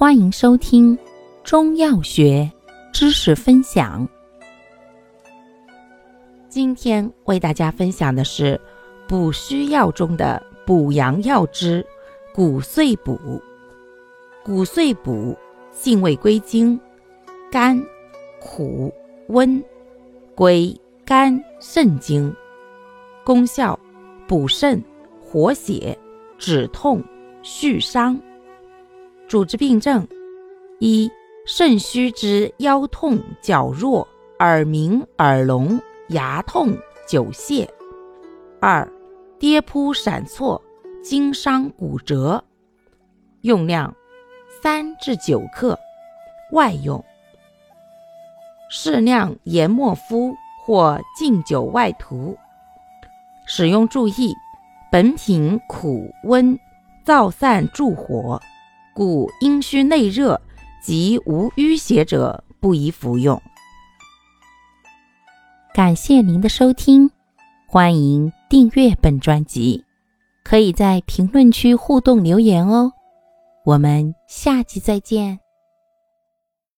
欢迎收听中药学知识分享。今天为大家分享的是补虚药中的补阳药之骨碎补。骨碎补性味归经：甘、苦、温，归肝肾经。功效：补肾、活血、止痛、续伤。主治病症：一、肾虚之腰痛、脚弱、耳鸣、耳聋、牙痛、久泻；二、跌扑闪挫、经伤骨折。用量：三至九克，外用。适量研末敷或浸酒外涂。使用注意：本品苦温，燥散助火。故阴虚内热及无淤血者不宜服用。感谢您的收听，欢迎订阅本专辑，可以在评论区互动留言哦。我们下期再见。